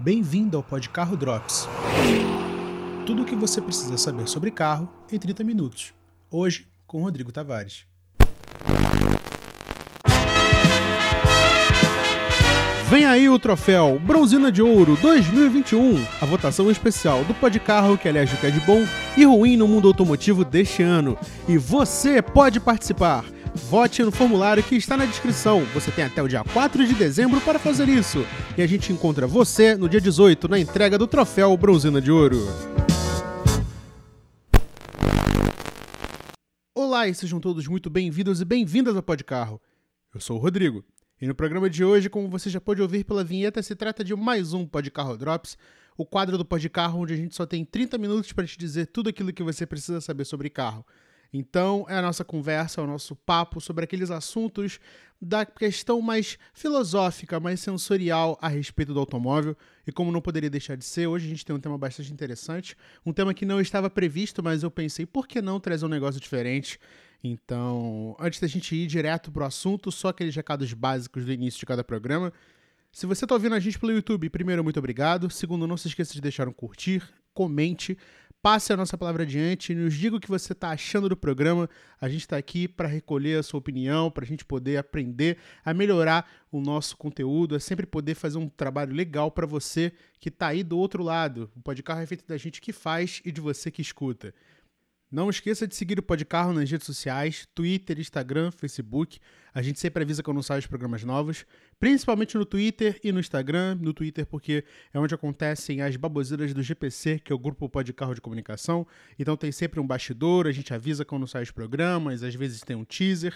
Bem-vindo ao Pod Carro Drops. Tudo o que você precisa saber sobre carro em 30 minutos. Hoje, com Rodrigo Tavares. Vem aí o troféu Bronzina de Ouro 2021, a votação especial do Pod Carro que elege o que é de bom e ruim no mundo automotivo deste ano. E você pode participar. Vote no formulário que está na descrição. Você tem até o dia 4 de dezembro para fazer isso. E a gente encontra você no dia 18 na entrega do troféu Bronzina de Ouro. Olá e sejam todos muito bem-vindos e bem-vindas ao Pod Carro. Eu sou o Rodrigo. E no programa de hoje, como você já pode ouvir pela vinheta, se trata de mais um Pod Carro Drops, o quadro do Pod Carro onde a gente só tem 30 minutos para te dizer tudo aquilo que você precisa saber sobre carro. Então, é a nossa conversa, é o nosso papo sobre aqueles assuntos da questão mais filosófica, mais sensorial a respeito do automóvel. E como não poderia deixar de ser, hoje a gente tem um tema bastante interessante, um tema que não estava previsto, mas eu pensei, por que não trazer um negócio diferente? Então, antes da gente ir direto pro assunto, só aqueles recados básicos do início de cada programa. Se você está ouvindo a gente pelo YouTube, primeiro, muito obrigado. Segundo, não se esqueça de deixar um curtir, comente, passe a nossa palavra adiante, nos diga o que você está achando do programa. A gente está aqui para recolher a sua opinião, para a gente poder aprender a melhorar o nosso conteúdo, é sempre poder fazer um trabalho legal para você que está aí do outro lado. O podcast é feito da gente que faz e de você que escuta. Não esqueça de seguir o Podcarro nas redes sociais, Twitter, Instagram, Facebook. A gente sempre avisa quando sai os programas novos, principalmente no Twitter e no Instagram. No Twitter porque é onde acontecem as baboseiras do GPC, que é o grupo Podcarro de comunicação. Então tem sempre um bastidor, a gente avisa quando sai os programas, às vezes tem um teaser.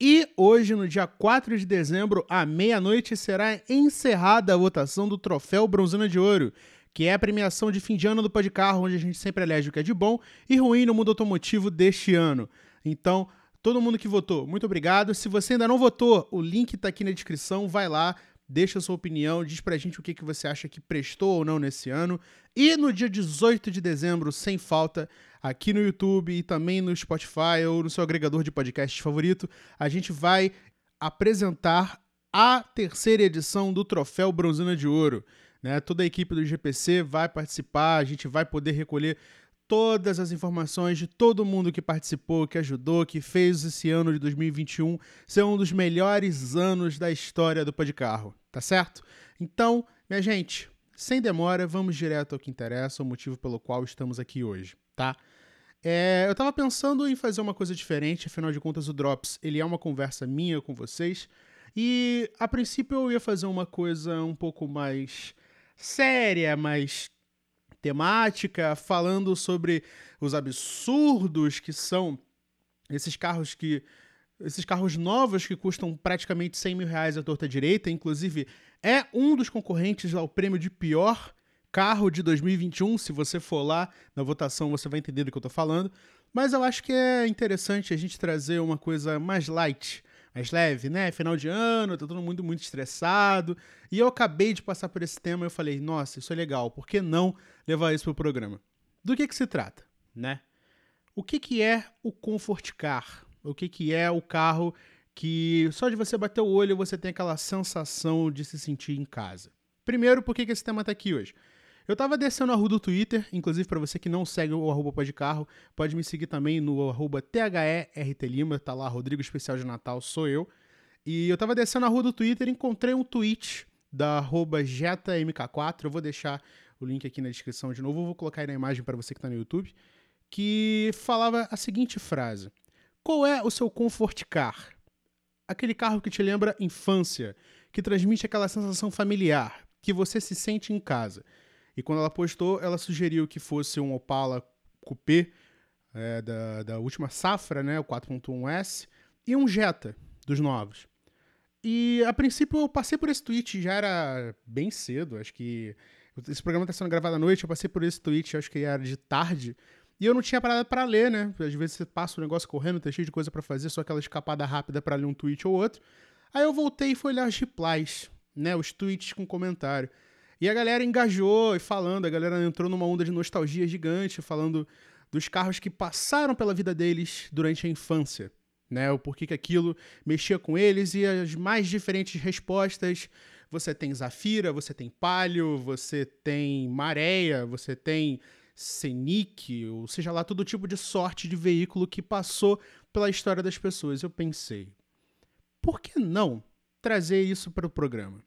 E hoje, no dia 4 de dezembro, à meia-noite, será encerrada a votação do Troféu Bronzina de Ouro, que é a premiação de fim de ano do Podcarro, onde a gente sempre elege o que é de bom e ruim no mundo automotivo deste ano. Então, todo mundo que votou, muito obrigado. Se você ainda não votou, o link está aqui na descrição, vai lá, deixa a sua opinião, diz pra gente o que, que você acha que prestou ou não nesse ano. E no dia 18 de dezembro, sem falta, aqui no YouTube e também no Spotify ou no seu agregador de podcast favorito, a gente vai apresentar a terceira edição do Troféu Bronzina de Ouro. Né? Toda a equipe do GPC vai participar, a gente vai poder recolher todas as informações de todo mundo que participou, que ajudou, que fez esse ano de 2021 ser um dos melhores anos da história do Podcarro, tá certo? Então, minha gente, sem demora, vamos direto ao que interessa, o motivo pelo qual estamos aqui hoje, tá? É, eu tava pensando em fazer uma coisa diferente, afinal de contas o Drops, ele é uma conversa minha com vocês, e a princípio eu ia fazer uma coisa um pouco mais séria, mais temática, falando sobre os absurdos que são esses carros que. Esses carros novos que custam praticamente 100 mil reais à torta direita, inclusive é um dos concorrentes ao prêmio de pior carro de 2021. Se você for lá na votação, você vai entender do que eu tô falando. Mas eu acho que é interessante a gente trazer uma coisa mais light, mais leve, né? Final de ano, tá todo mundo muito estressado. E eu acabei de passar por esse tema e eu falei, nossa, isso é legal, por que não levar isso pro programa? Do que que se trata, né? O que que é o Comfort Car? O que que é o carro que só de você bater o olho você tem aquela sensação de se sentir em casa? Primeiro, por que que esse tema tá aqui hoje? Eu tava descendo a rua do Twitter, inclusive para você que não segue o arroba pode carro, pode me seguir também no arroba THERTLima, tá lá, Rodrigo Especial de Natal, sou eu. E eu tava descendo a rua do Twitter encontrei um tweet da arroba JetaMK4, eu vou deixar o link aqui na descrição de novo, eu vou colocar aí na imagem para você que tá no YouTube, que falava a seguinte frase: Qual é o seu comfort car? Aquele carro que te lembra infância, que transmite aquela sensação familiar, que você se sente em casa. E quando ela postou, ela sugeriu que fosse um Opala Coupé é, da, da última safra, né, o 4.1S, e um Jetta dos novos. E a princípio eu passei por esse tweet, já era bem cedo, acho que esse programa está sendo gravado à noite, eu passei por esse tweet, acho que era de tarde, e eu não tinha parada para ler, né? Às vezes você passa o negócio correndo, tem cheio de coisa para fazer, só aquela escapada rápida para ler um tweet ou outro. Aí eu voltei e fui olhar os replies, né, os tweets com comentário. E a galera engajou e falando, a galera entrou numa onda de nostalgia gigante, falando dos carros que passaram pela vida deles durante a infância, né? O porquê que aquilo mexia com eles e as mais diferentes respostas você tem Zafira, você tem Palio, você tem Maréia, você tem Scenic, ou seja lá, todo tipo de sorte de veículo que passou pela história das pessoas. Eu pensei, por que não trazer isso para o programa?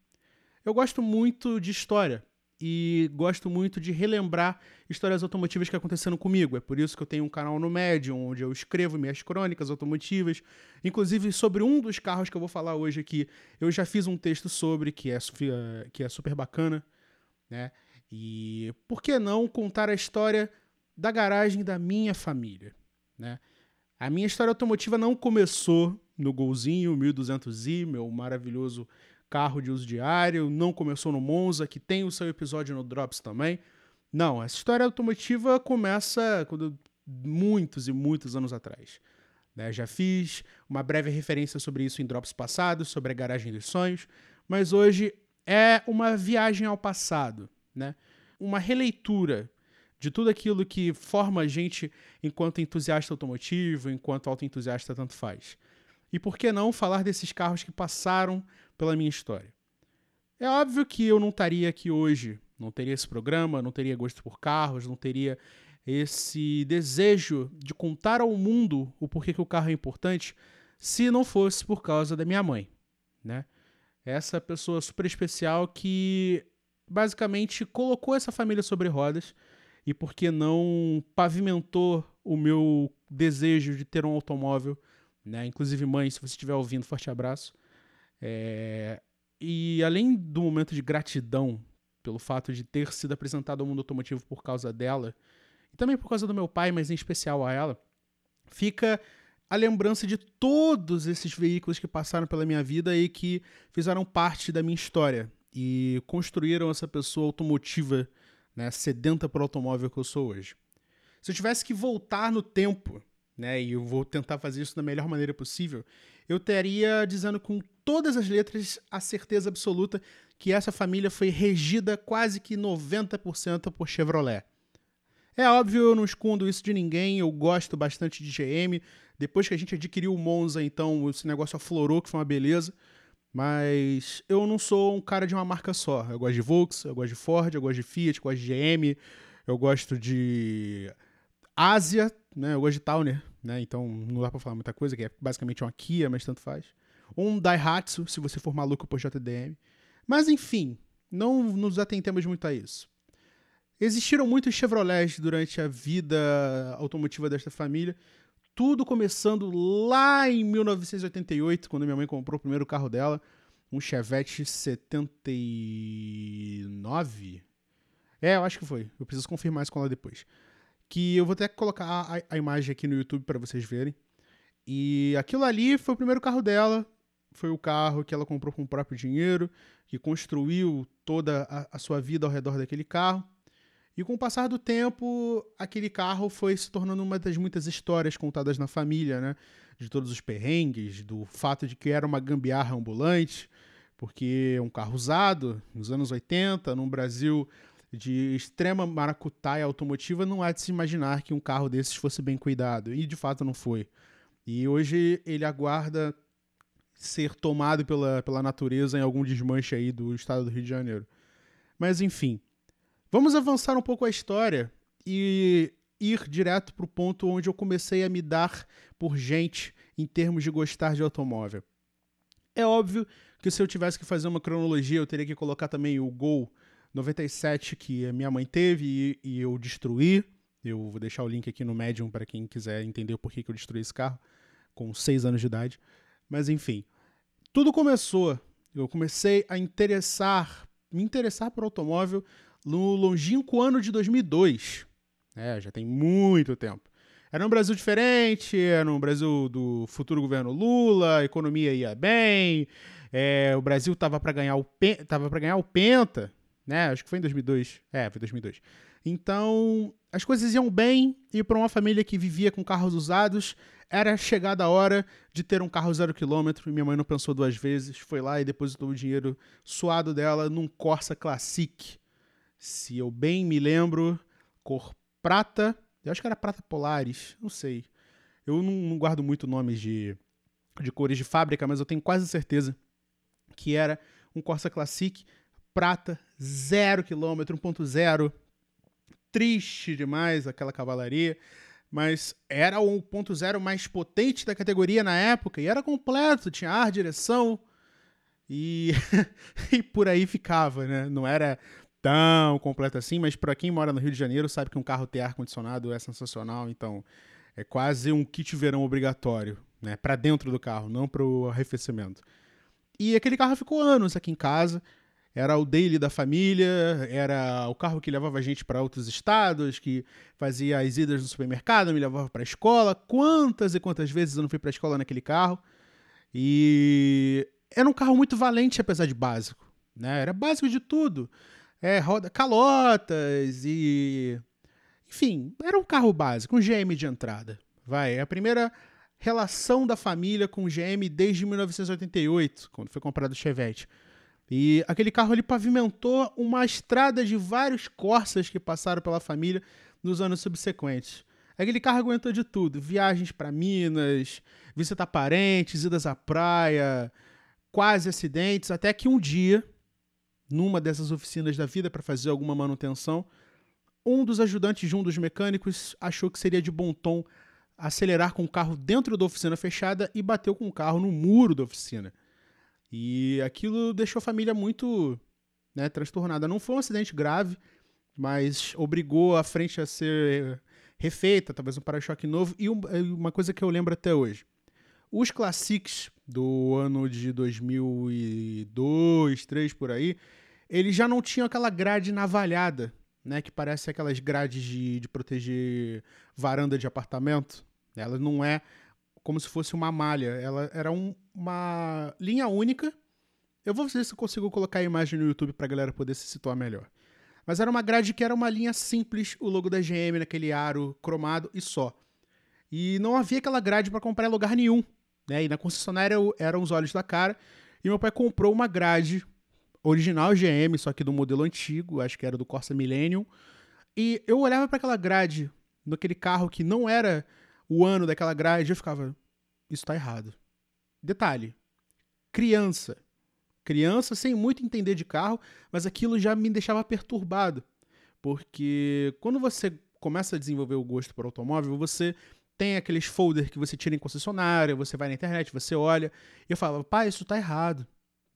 Eu gosto muito de história e gosto muito de relembrar histórias automotivas que aconteceram comigo. É por isso que eu tenho um canal no Medium, onde eu escrevo minhas crônicas automotivas. Inclusive, sobre um dos carros que eu vou falar hoje aqui, eu já fiz um texto sobre, que é, que é super bacana, né? E por que não contar a história da garagem da minha família, né? A minha história automotiva não começou no Golzinho 1200i, meu maravilhoso carro de uso diário, não começou no Monza, que tem o seu episódio no Drops também. Não, essa história automotiva começa quando, muitos e muitos anos atrás. Né? Já fiz uma breve referência sobre isso em Drops passados, sobre a garagem dos sonhos, mas hoje é uma viagem ao passado, né? uma releitura de tudo aquilo que forma a gente enquanto entusiasta automotivo, enquanto autoentusiasta tanto faz. E por que não falar desses carros que passaram pela minha história? É óbvio que eu não estaria aqui hoje, não teria esse programa, não teria gosto por carros, não teria esse desejo de contar ao mundo o porquê que o carro é importante, se não fosse por causa da minha mãe, né? Essa pessoa super especial que basicamente colocou essa família sobre rodas e porque não pavimentou o meu desejo de ter um automóvel, né? Inclusive, mãe, se você estiver ouvindo, forte abraço. É... E além do momento de gratidão pelo fato de ter sido apresentado ao mundo automotivo por causa dela, e também por causa do meu pai, mas em especial a ela, fica a lembrança de todos esses veículos que passaram pela minha vida e que fizeram parte da minha história e construíram essa pessoa automotiva né, sedenta por automóvel que eu sou hoje. Se eu tivesse que voltar no tempo, né, e eu vou tentar fazer isso da melhor maneira possível, eu teria dizendo com todas as letras a certeza absoluta que essa família foi regida quase que 90% por Chevrolet. É óbvio, eu não escondo isso de ninguém, eu gosto bastante de GM. Depois que a gente adquiriu o Monza, então esse negócio aflorou, que foi uma beleza. Mas eu não sou um cara de uma marca só. Eu gosto de Volkswagen, eu gosto de Ford, eu gosto de Fiat, eu gosto de GM, eu gosto de Ásia, né? Eu gosto de Towner, né? Então não dá pra falar muita coisa, que é basicamente uma Kia, mas tanto faz. Um Daihatsu, se você for maluco por JDM. Mas enfim, não nos atentemos muito a isso. Existiram muitos Chevrolets durante a vida automotiva desta família, tudo começando lá em 1988, quando minha mãe comprou o primeiro carro dela, um Chevette 79. É, eu acho que foi. Eu preciso confirmar isso com ela depois. Que eu vou até colocar a, a imagem aqui no YouTube para vocês verem. E aquilo ali foi o primeiro carro dela. Foi o carro que ela comprou com o próprio dinheiro, que construiu toda a, a sua vida ao redor daquele carro. E com o passar do tempo, aquele carro foi se tornando uma das muitas histórias contadas na família, né? De todos os perrengues, do fato de que era uma gambiarra ambulante, porque é um carro usado nos anos 80, num Brasil de extrema maracutaia automotiva, não há de se imaginar que um carro desses fosse bem cuidado. E de fato não foi. E hoje ele aguarda ser tomado pela, pela natureza em algum desmanche aí do estado do Rio de Janeiro. Mas enfim, Vamos avançar um pouco a história e ir direto para o ponto onde eu comecei a me dar por gente em termos de gostar de automóvel. É óbvio que se eu tivesse que fazer uma cronologia, eu teria que colocar também o Gol 97 que a minha mãe teve e, e eu destruí. Eu vou deixar o link aqui no Medium para quem quiser entender o porquê que eu destruí esse carro com 6 anos de idade. Mas enfim, tudo começou. Eu comecei a interessar, me interessar por automóvel no longínquo ano de 2002. É, já tem muito tempo. Era um Brasil diferente, era um Brasil do futuro governo Lula, a economia ia bem, é, o Brasil estava para ganhar o tava ganhar o penta, né? Acho que foi em 2002. É, foi 2002. Então, as coisas iam bem e para uma família que vivia com carros usados, era chegada a hora de ter um carro zero quilômetro. Minha mãe não pensou duas vezes, foi lá e depositou o dinheiro suado dela num Corsa Classic se eu bem me lembro, cor prata. Eu acho que era prata Polaris, não sei. Eu não, não guardo muito nomes de, de cores de fábrica, mas eu tenho quase certeza que era um Corsa Classic prata, 0 km, 1.0. Triste demais aquela cavalaria, mas era o 1.0 mais potente da categoria na época e era completo, tinha ar, direção e, e por aí ficava, né? Não era tão completo assim, mas para quem mora no Rio de Janeiro sabe que um carro ter ar condicionado é sensacional, então é quase um kit verão obrigatório, né? Para dentro do carro, não para o arrefecimento. E aquele carro ficou anos aqui em casa. Era o daily da família, era o carro que levava a gente para outros estados, que fazia as idas no supermercado, me levava para a escola. Quantas e quantas vezes eu não fui para a escola naquele carro? E era um carro muito valente, apesar de básico. Né? Era básico de tudo. É, roda, calotas e. Enfim, era um carro básico, um GM de entrada. Vai, é a primeira relação da família com o GM desde 1988, quando foi comprado o Chevette. E aquele carro ele pavimentou uma estrada de vários Corsas que passaram pela família nos anos subsequentes. Aquele carro aguentou de tudo: viagens para Minas, visitar parentes, idas à praia, quase acidentes, até que um dia, numa dessas oficinas da vida para fazer alguma manutenção, um dos ajudantes de um dos mecânicos achou que seria de bom tom acelerar com o carro dentro da oficina fechada e bateu com o carro no muro da oficina. E aquilo deixou a família muito né, transtornada. Não foi um acidente grave, mas obrigou a frente a ser refeita, talvez um para-choque novo. E uma coisa que eu lembro até hoje. Os Classics do ano de 2002, 2003, por aí, eles já não tinham aquela grade navalhada né, que parece aquelas grades de, de proteger varanda de apartamento. Ela não é como se fosse uma malha, ela era um, uma linha única. Eu vou ver se eu consigo colocar a imagem no YouTube para a galera poder se situar melhor. Mas era uma grade que era uma linha simples, o logo da GM naquele aro cromado e só. E não havia aquela grade para comprar em lugar nenhum. Né? E na concessionária eram os olhos da cara. E meu pai comprou uma grade original GM, só que do modelo antigo, acho que era do Corsa Millennium. E eu olhava para aquela grade, naquele carro que não era o ano daquela grade, eu ficava, isso tá errado. Detalhe, criança. Criança sem muito entender de carro, mas aquilo já me deixava perturbado. Porque quando você começa a desenvolver o gosto por automóvel, você tem aqueles folders que você tira em concessionária, você vai na internet, você olha, e eu falava, pai, isso tá errado.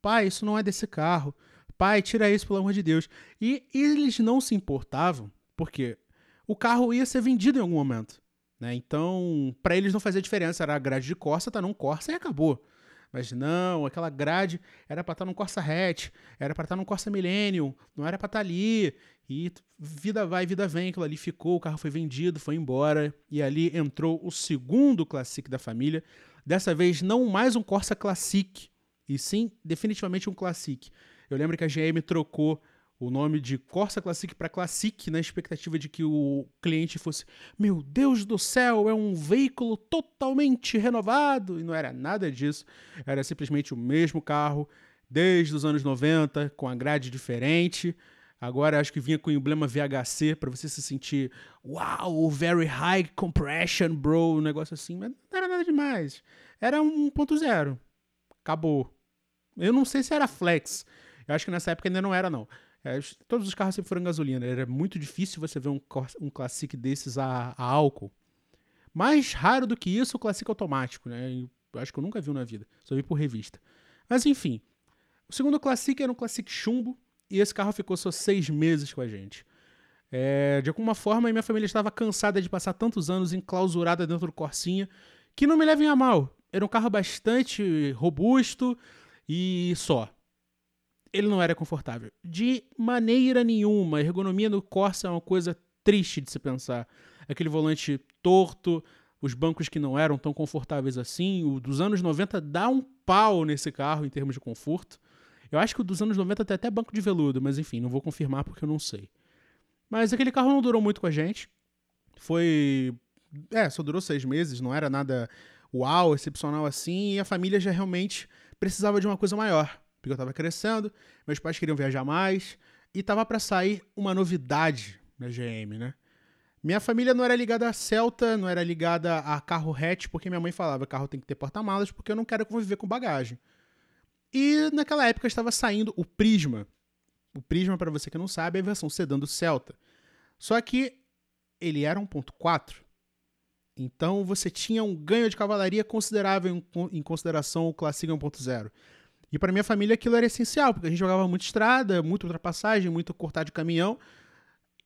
Pai, isso não é desse carro. Pai, tira isso, pelo amor de Deus. E eles não se importavam, porque o carro ia ser vendido em algum momento. Né? Então, para eles não fazia diferença. Era a grade de Corsa, tá num Corsa e acabou. Mas não, aquela grade era para estar tá num Corsa hatch, era para estar tá num Corsa Millennium, não era para estar tá ali. E vida vai, vida vem, aquilo ali ficou, o carro foi vendido, foi embora. E ali entrou o segundo Classic da família. Dessa vez, não mais um Corsa Classic, e sim definitivamente um Classic. Eu lembro que a GM trocou o nome de Corsa Classic para Classic na expectativa de que o cliente fosse, meu Deus do céu, é um veículo totalmente renovado. E não era nada disso. Era simplesmente o mesmo carro desde os anos 90, com a grade diferente. Agora acho que vinha com o emblema VHC para você se sentir, uau, very high compression, bro, um negócio assim, mas não era nada demais. Era um 1.0. Acabou. Eu não sei se era flex. Eu acho que nessa época ainda não era, não. É, todos os carros sempre foram gasolina. Era muito difícil você ver um, um Classic desses a, a, álcool. Mais raro do que isso, o Classic automático, né? Eu acho que eu nunca vi na vida. Só vi por revista. Mas enfim. O segundo Classic era um Classic chumbo. E esse carro ficou só seis meses com a gente. É, de alguma forma, minha família estava cansada de passar tantos anos enclausurada dentro do Corsinha. Que não me levem a mal. Era um carro bastante robusto e só. Ele não era confortável. De maneira nenhuma. A ergonomia no Corsa é uma coisa triste de se pensar. Aquele volante torto, os bancos que não eram tão confortáveis assim. O dos anos 90 dá um pau nesse carro em termos de conforto. Eu acho que o dos anos 90 tem até banco de veludo, mas enfim, não vou confirmar porque eu não sei. Mas aquele carro não durou muito com a gente. Foi. É, só durou seis meses, não era nada uau, excepcional assim, e a família já realmente precisava de uma coisa maior, porque eu estava crescendo, meus pais queriam viajar mais e tava para sair uma novidade na GM, né? Minha família não era ligada a Celta, não era ligada a carro hatch, porque minha mãe falava carro tem que ter porta-malas, porque eu não quero conviver com bagagem. E naquela época estava saindo o Prisma. O Prisma, para você que não sabe, é a versão sedã do Celta. Só que ele era 1.4. Então você tinha um ganho de cavalaria considerável em consideração ao Classic 1.0. E para minha família aquilo era essencial, porque a gente jogava muito estrada, muito ultrapassagem, muito cortar de caminhão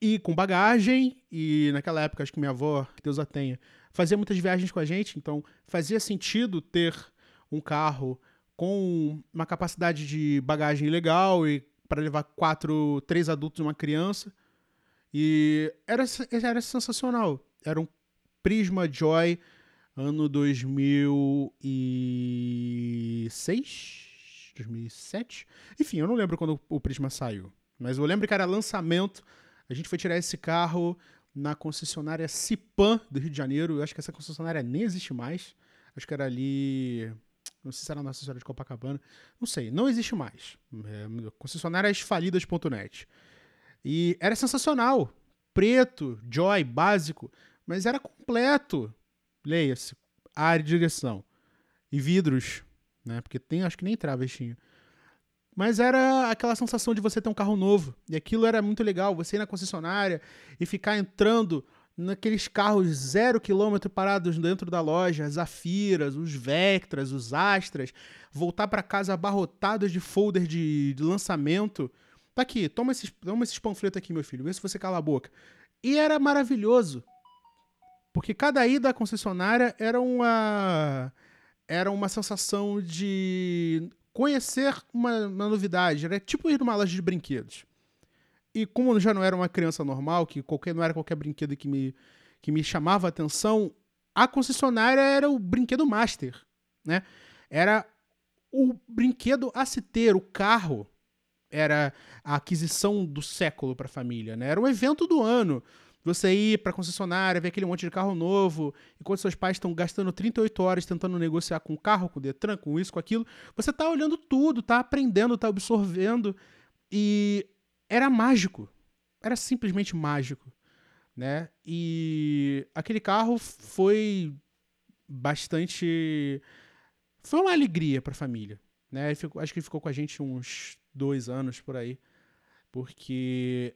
e com bagagem. E naquela época, acho que minha avó, que Deus a tenha, fazia muitas viagens com a gente, então fazia sentido ter um carro com uma capacidade de bagagem legal e para levar quatro, três adultos e uma criança. E era, era sensacional. Era um Prisma Joy ano 2006, 2007. Enfim, eu não lembro quando o Prisma saiu, mas eu lembro que era lançamento. A gente foi tirar esse carro na concessionária Cipan do Rio de Janeiro. Eu acho que essa concessionária nem existe mais. Acho que era ali não sei se era Nossa Senhora de Copacabana. Não sei, não existe mais. É, concessionáriasfalidas.net. E era sensacional. Preto, joy, básico, mas era completo. Leia-se. Área de direção. E vidros, né? Porque tem, acho que nem travestinho. Mas era aquela sensação de você ter um carro novo. E aquilo era muito legal. Você ir na concessionária e ficar entrando naqueles carros zero quilômetro parados dentro da loja, as Afiras, os Vectras, os Astras, voltar para casa abarrotados de folder de, de, lançamento. Tá aqui, toma esses, toma esses panfletos aqui, meu filho, vê se você cala a boca. E era maravilhoso. Porque cada ida à concessionária era uma era uma sensação de conhecer uma, uma novidade, era tipo ir numa loja de brinquedos. E como eu já não era uma criança normal, que qualquer não era qualquer brinquedo que me, que me chamava a atenção, a concessionária era o brinquedo master, né? Era o brinquedo a se ter, o carro era a aquisição do século para a família, né? Era o evento do ano. Você ir para concessionária, ver aquele monte de carro novo, enquanto seus pais estão gastando 38 horas tentando negociar com o carro, com o Detran, com isso, com aquilo, você tá olhando tudo, tá aprendendo, tá absorvendo. E era mágico. Era simplesmente mágico, né? E aquele carro foi bastante foi uma alegria para a família, né? acho que ele ficou com a gente uns dois anos por aí, porque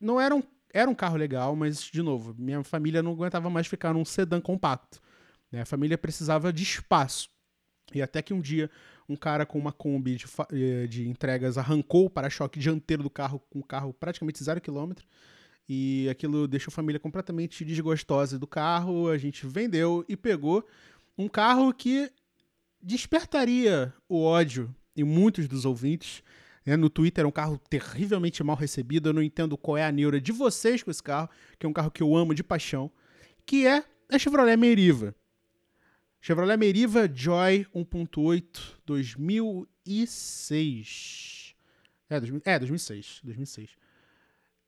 não era um era um carro legal, mas de novo minha família não aguentava mais ficar num sedã compacto, né? A família precisava de espaço e até que um dia um cara com uma Kombi de, eh, de entregas arrancou o para-choque dianteiro do carro com o carro praticamente zero quilômetro. E aquilo deixou a família completamente desgostosa do carro. A gente vendeu e pegou um carro que despertaria o ódio em muitos dos ouvintes. Né? No Twitter é um carro terrivelmente mal recebido. Eu não entendo qual é a neura de vocês com esse carro, que é um carro que eu amo de paixão, que é a Chevrolet Meriva. Chevrolet Meriva Joy 1.8 2006. É, 2000, é, 2006. 2006.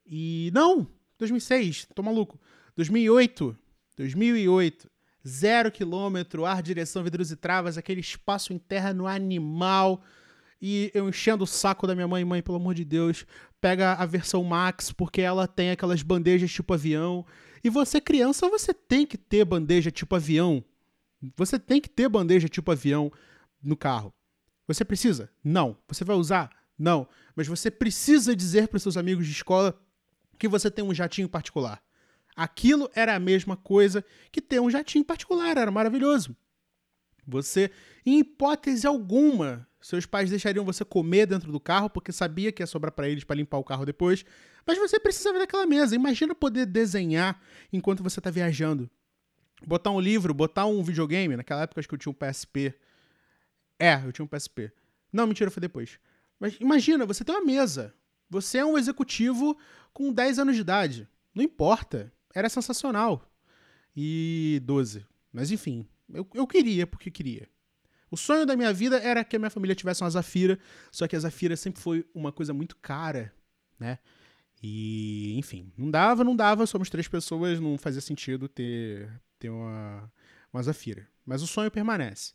E. Não! 2006, tô maluco. 2008. 2008. Zero quilômetro, ar, direção, vidros e travas, aquele espaço interno animal. E eu enchendo o saco da minha mãe, mãe, pelo amor de Deus, pega a versão Max, porque ela tem aquelas bandejas tipo avião. E você, criança, você tem que ter bandeja tipo avião você tem que ter bandeja tipo avião no carro. Você precisa? Não. Você vai usar? Não. Mas você precisa dizer para seus amigos de escola que você tem um jatinho particular. Aquilo era a mesma coisa que ter um jatinho particular, era maravilhoso. Você, em hipótese alguma, seus pais deixariam você comer dentro do carro porque sabia que ia sobrar para eles para limpar o carro depois, mas você precisava daquela mesa. Imagina poder desenhar enquanto você está viajando botar um livro, botar um videogame. Naquela época acho que eu tinha um PSP. É, eu tinha um PSP. Não, mentira, foi depois. Mas imagina, você tem uma mesa. Você é um executivo com 10 anos de idade. Não importa. Era sensacional. E 12. Mas enfim, eu, eu queria porque queria. O sonho da minha vida era que a minha família tivesse uma Zafira, só que a Zafira sempre foi uma coisa muito cara, né? E, enfim, não dava, não dava, somos três pessoas, não fazia sentido ter ter uma, uma Zafira. Mas o sonho permanece.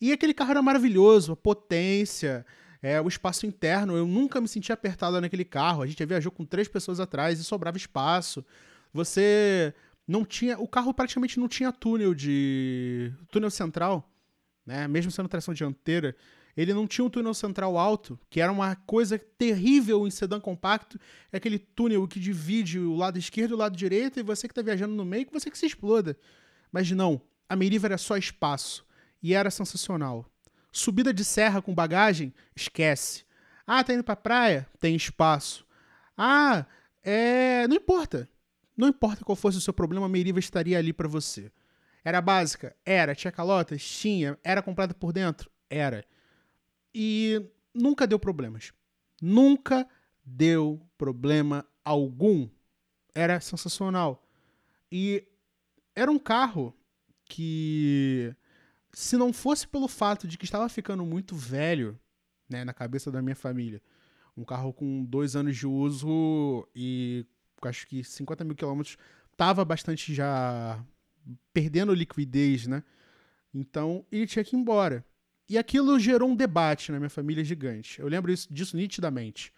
E aquele carro era maravilhoso, a potência, é, o espaço interno. Eu nunca me senti apertado naquele carro. A gente viajou com três pessoas atrás e sobrava espaço. Você não tinha. O carro praticamente não tinha túnel de. túnel central, né? Mesmo sendo tração dianteira. Ele não tinha um túnel central alto, que era uma coisa terrível em sedã compacto. É aquele túnel que divide o lado esquerdo e o lado direito, e você que está viajando no meio, que você que se exploda. Mas não, a Meriva era só espaço. E era sensacional. Subida de serra com bagagem? Esquece. Ah, tá indo pra praia? Tem espaço. Ah, é. Não importa. Não importa qual fosse o seu problema, a Meriva estaria ali para você. Era básica? Era. Tinha calotas? Tinha. Era comprada por dentro? Era. E nunca deu problemas. Nunca deu problema algum. Era sensacional. E era um carro que, se não fosse pelo fato de que estava ficando muito velho, né, na cabeça da minha família, um carro com dois anos de uso e acho que 50 mil quilômetros, estava bastante já perdendo liquidez, né? Então ele tinha que ir embora. E aquilo gerou um debate na minha família gigante. Eu lembro isso, disso nitidamente.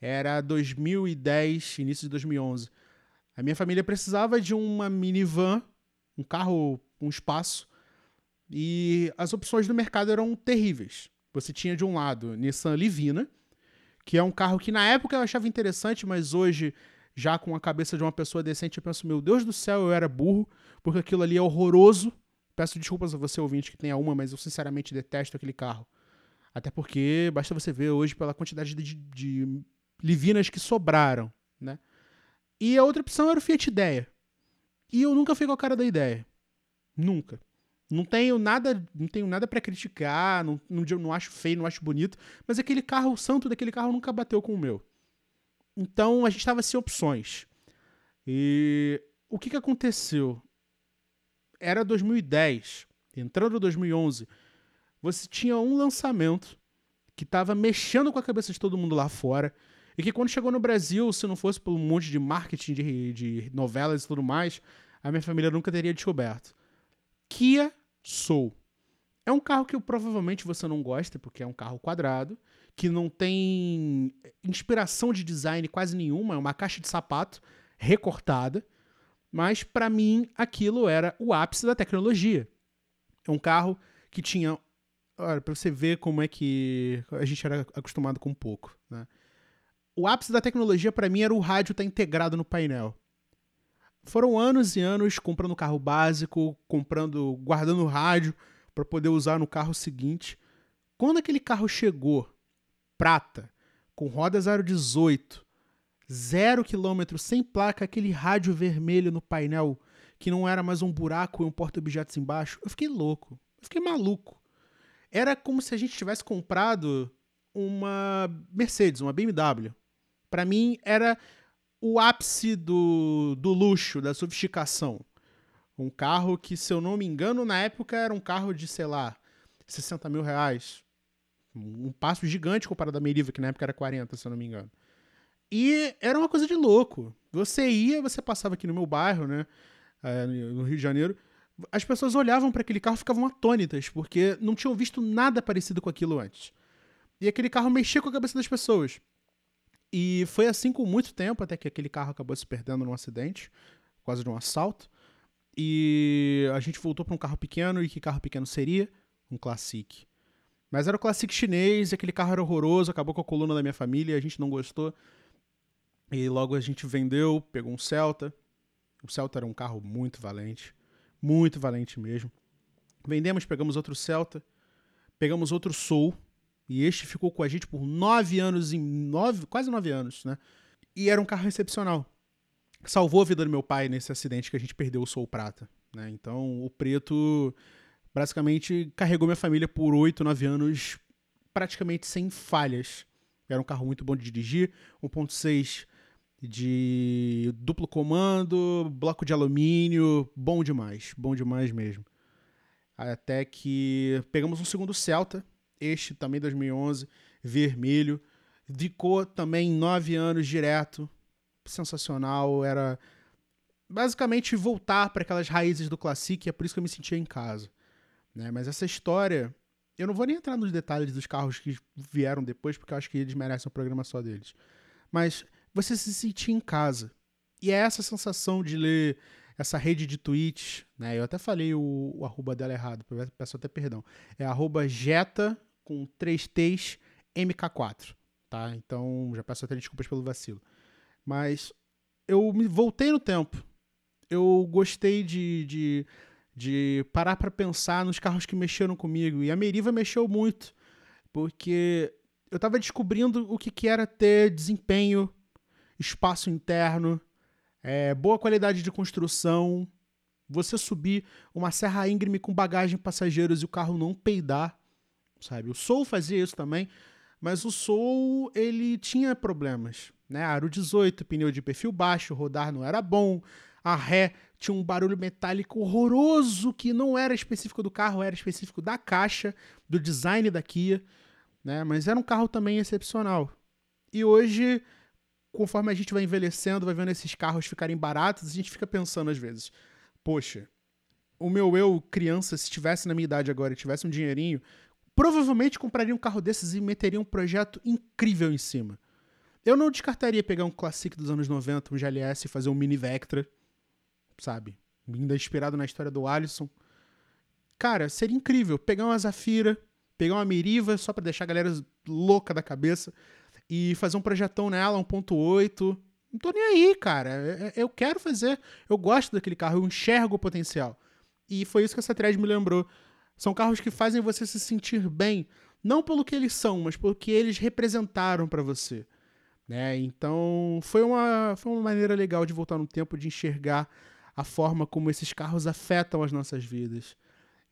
Era 2010, início de 2011. A minha família precisava de uma minivan, um carro com espaço, e as opções do mercado eram terríveis. Você tinha de um lado Nissan Livina, que é um carro que na época eu achava interessante, mas hoje, já com a cabeça de uma pessoa decente, eu penso, meu Deus do céu, eu era burro, porque aquilo ali é horroroso. Peço desculpas a você, ouvinte, que tenha uma, mas eu sinceramente detesto aquele carro. Até porque basta você ver hoje pela quantidade de, de livinas que sobraram, né? E a outra opção era o Fiat Ideia. E eu nunca fui com a cara da ideia. Nunca. Não tenho nada, não tenho nada para criticar, não, não, não acho feio, não acho bonito, mas aquele carro, o santo daquele carro nunca bateu com o meu. Então a gente estava sem opções. E o que, que aconteceu? Era 2010, entrando 2011, você tinha um lançamento que estava mexendo com a cabeça de todo mundo lá fora. E que quando chegou no Brasil, se não fosse por um monte de marketing de, de novelas e tudo mais, a minha família nunca teria descoberto. Kia Soul. É um carro que provavelmente você não gosta, porque é um carro quadrado, que não tem inspiração de design quase nenhuma, é uma caixa de sapato recortada, mas para mim aquilo era o ápice da tecnologia. É um carro que tinha, para você ver como é que a gente era acostumado com pouco, né? O ápice da tecnologia para mim era o rádio estar tá integrado no painel. Foram anos e anos comprando carro básico, comprando, guardando rádio para poder usar no carro seguinte. Quando aquele carro chegou, prata, com roda 018, zero quilômetro, sem placa, aquele rádio vermelho no painel que não era mais um buraco e um porta-objetos embaixo, eu fiquei louco, eu fiquei maluco. Era como se a gente tivesse comprado uma Mercedes, uma BMW. Para mim era o ápice do, do luxo, da sofisticação. Um carro que, se eu não me engano, na época era um carro de, sei lá, 60 mil reais. Um passo gigante comparado à Meriva, que na época era 40, se eu não me engano. E era uma coisa de louco. Você ia, você passava aqui no meu bairro, né? É, no Rio de Janeiro. As pessoas olhavam para aquele carro e ficavam atônitas, porque não tinham visto nada parecido com aquilo antes. E aquele carro mexia com a cabeça das pessoas. E foi assim com muito tempo, até que aquele carro acabou se perdendo num acidente, quase de um assalto. E a gente voltou para um carro pequeno, e que carro pequeno seria? Um Classic. Mas era o Classic chinês, aquele carro era horroroso, acabou com a coluna da minha família, a gente não gostou. E logo a gente vendeu, pegou um Celta. O Celta era um carro muito valente, muito valente mesmo. Vendemos, pegamos outro Celta, pegamos outro Soul, e este ficou com a gente por nove anos, em nove, quase nove anos, né? E era um carro excepcional. Salvou a vida do meu pai nesse acidente que a gente perdeu o Soul Prata. Né? Então o preto basicamente carregou minha família por oito, nove anos praticamente sem falhas. Era um carro muito bom de dirigir, 1.6 de duplo comando, bloco de alumínio, bom demais, bom demais mesmo. Até que pegamos um segundo Celta, este também 2011, vermelho. Ficou também nove anos direto. Sensacional. Era basicamente voltar para aquelas raízes do Classic, é por isso que eu me sentia em casa. Né? Mas essa história, eu não vou nem entrar nos detalhes dos carros que vieram depois, porque eu acho que eles merecem um programa só deles. Mas você se sentir em casa. E é essa sensação de ler essa rede de tweets, né? Eu até falei o, o arroba dela errado, peço até perdão. É arroba Jeta com 3 T's MK4, tá? Então já peço até desculpas pelo vacilo. Mas eu me voltei no tempo. Eu gostei de, de, de parar para pensar nos carros que mexeram comigo. E a Meriva mexeu muito, porque eu estava descobrindo o que, que era ter desempenho, espaço interno, é, boa qualidade de construção, você subir uma serra íngreme com bagagem passageiros e o carro não peidar, sabe? O Soul fazia isso também, mas o Soul ele tinha problemas, né? Aro 18, pneu de perfil baixo, rodar não era bom, a ré tinha um barulho metálico horroroso que não era específico do carro, era específico da caixa, do design da Kia, né? Mas era um carro também excepcional. E hoje, conforme a gente vai envelhecendo, vai vendo esses carros ficarem baratos, a gente fica pensando às vezes, poxa, o meu eu, criança, se estivesse na minha idade agora e tivesse um dinheirinho, provavelmente compraria um carro desses e meteria um projeto incrível em cima. Eu não descartaria pegar um Classic dos anos 90, um GLS e fazer um Mini Vectra, sabe? Ainda inspirado na história do Alisson. Cara, seria incrível pegar uma Zafira, pegar uma Meriva só para deixar a galera louca da cabeça e fazer um projetão nela, 1.8, não tô nem aí, cara. É, é, eu quero fazer. Eu gosto daquele carro, eu enxergo o potencial. E foi isso que essa thread me lembrou. São carros que fazem você se sentir bem, não pelo que eles são, mas pelo que eles representaram para você. Né? Então, foi uma, foi uma maneira legal de voltar no tempo, de enxergar a forma como esses carros afetam as nossas vidas.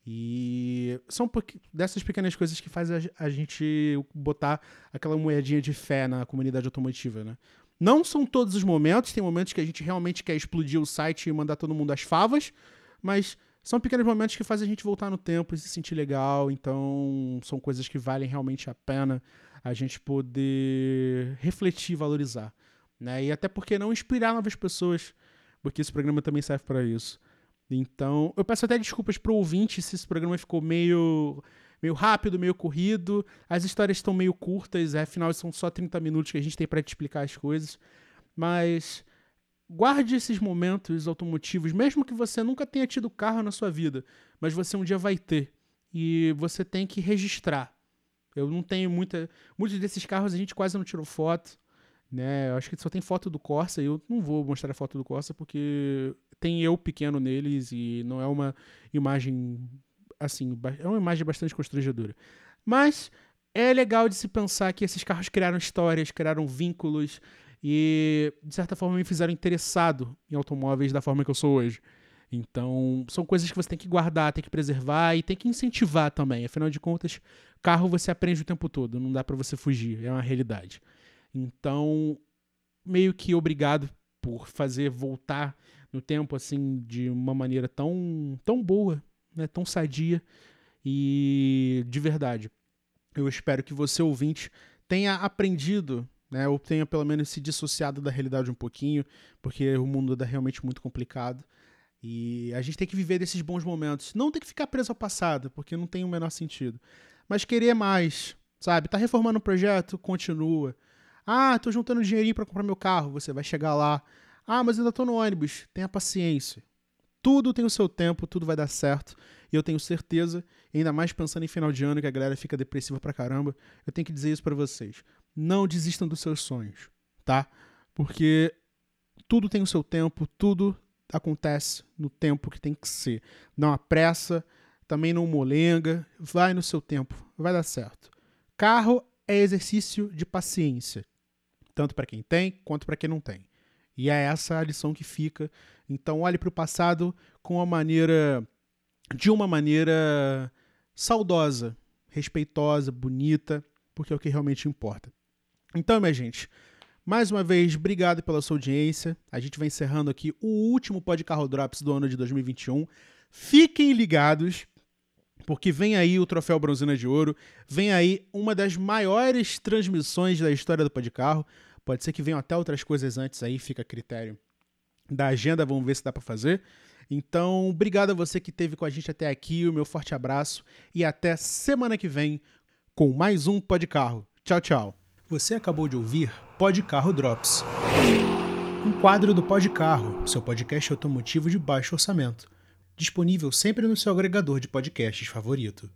E são dessas pequenas coisas que fazem a gente botar aquela moedinha de fé na comunidade automotiva, né? Não são todos os momentos, tem momentos que a gente realmente quer explodir o site e mandar todo mundo às favas, mas são pequenos momentos que fazem a gente voltar no tempo e se sentir legal, então são coisas que valem realmente a pena a gente poder refletir e valorizar. Né? E até porque não inspirar novas pessoas, porque esse programa também serve para isso. Então, eu peço até desculpas pro ouvinte se esse programa ficou meio meio rápido, meio corrido. As histórias estão meio curtas, é, afinal são só 30 minutos que a gente tem para te explicar as coisas. Mas guarde esses momentos automotivos, mesmo que você nunca tenha tido carro na sua vida, mas você um dia vai ter. E você tem que registrar. Eu não tenho muita. Muitos desses carros a gente quase não tirou foto. Né? Eu acho que só tem foto do Corsa e eu não vou mostrar a foto do Corsa porque tem eu pequeno neles e não é uma imagem assim, é uma imagem bastante constrangedora. Mas é legal de se pensar que esses carros criaram histórias, criaram vínculos e, de certa forma, me fizeram interessado em automóveis da forma que eu sou hoje. Então, são coisas que você tem que guardar, tem que preservar e tem que incentivar também. Afinal de contas, carro você aprende o tempo todo, não dá para você fugir, é uma realidade. Então, meio que obrigado por fazer voltar no tempo assim de uma maneira tão tão boa né, tão sadia e de verdade. Eu espero que você, ouvinte, tenha aprendido, né, ou tenha pelo menos se dissociado da realidade um pouquinho, porque o mundo é realmente muito complicado. E a gente tem que viver desses bons momentos. Não tem que ficar preso ao passado, porque não tem o menor sentido. Mas querer mais, sabe? Tá reformando um projeto? Continua. Ah, tô juntando dinheirinho para comprar meu carro. Você vai chegar lá. Ah, mas ainda tô no ônibus. Tenha paciência. Tudo tem o seu tempo, tudo vai dar certo. E eu tenho certeza, ainda mais pensando em final de ano que a galera fica depressiva pra caramba, eu tenho que dizer isso para vocês. Não desistam dos seus sonhos, tá? Porque tudo tem o seu tempo, tudo acontece no tempo que tem que ser. Não apressa, também não molenga, vai no seu tempo, vai dar certo. Carro é exercício de paciência, tanto para quem tem quanto para quem não tem. E é essa a lição que fica. Então olhe para o passado com uma maneira de uma maneira saudosa, respeitosa, bonita, porque é o que realmente importa. Então, minha gente, mais uma vez, obrigado pela sua audiência. A gente vai encerrando aqui o último Pod Carro Drops do ano de 2021. Fiquem ligados, porque vem aí o Troféu Bronzina de Ouro, vem aí uma das maiores transmissões da história do Pod Carro. Pode ser que venham até outras coisas antes aí, fica a critério da agenda, vamos ver se dá para fazer. Então, obrigado a você que esteve com a gente até aqui, o meu forte abraço e até semana que vem com mais um Pod Carro. Tchau, tchau. Você acabou de ouvir Pod Carro Drops. Um quadro do Pod Carro, seu podcast automotivo de baixo orçamento. Disponível sempre no seu agregador de podcasts favorito.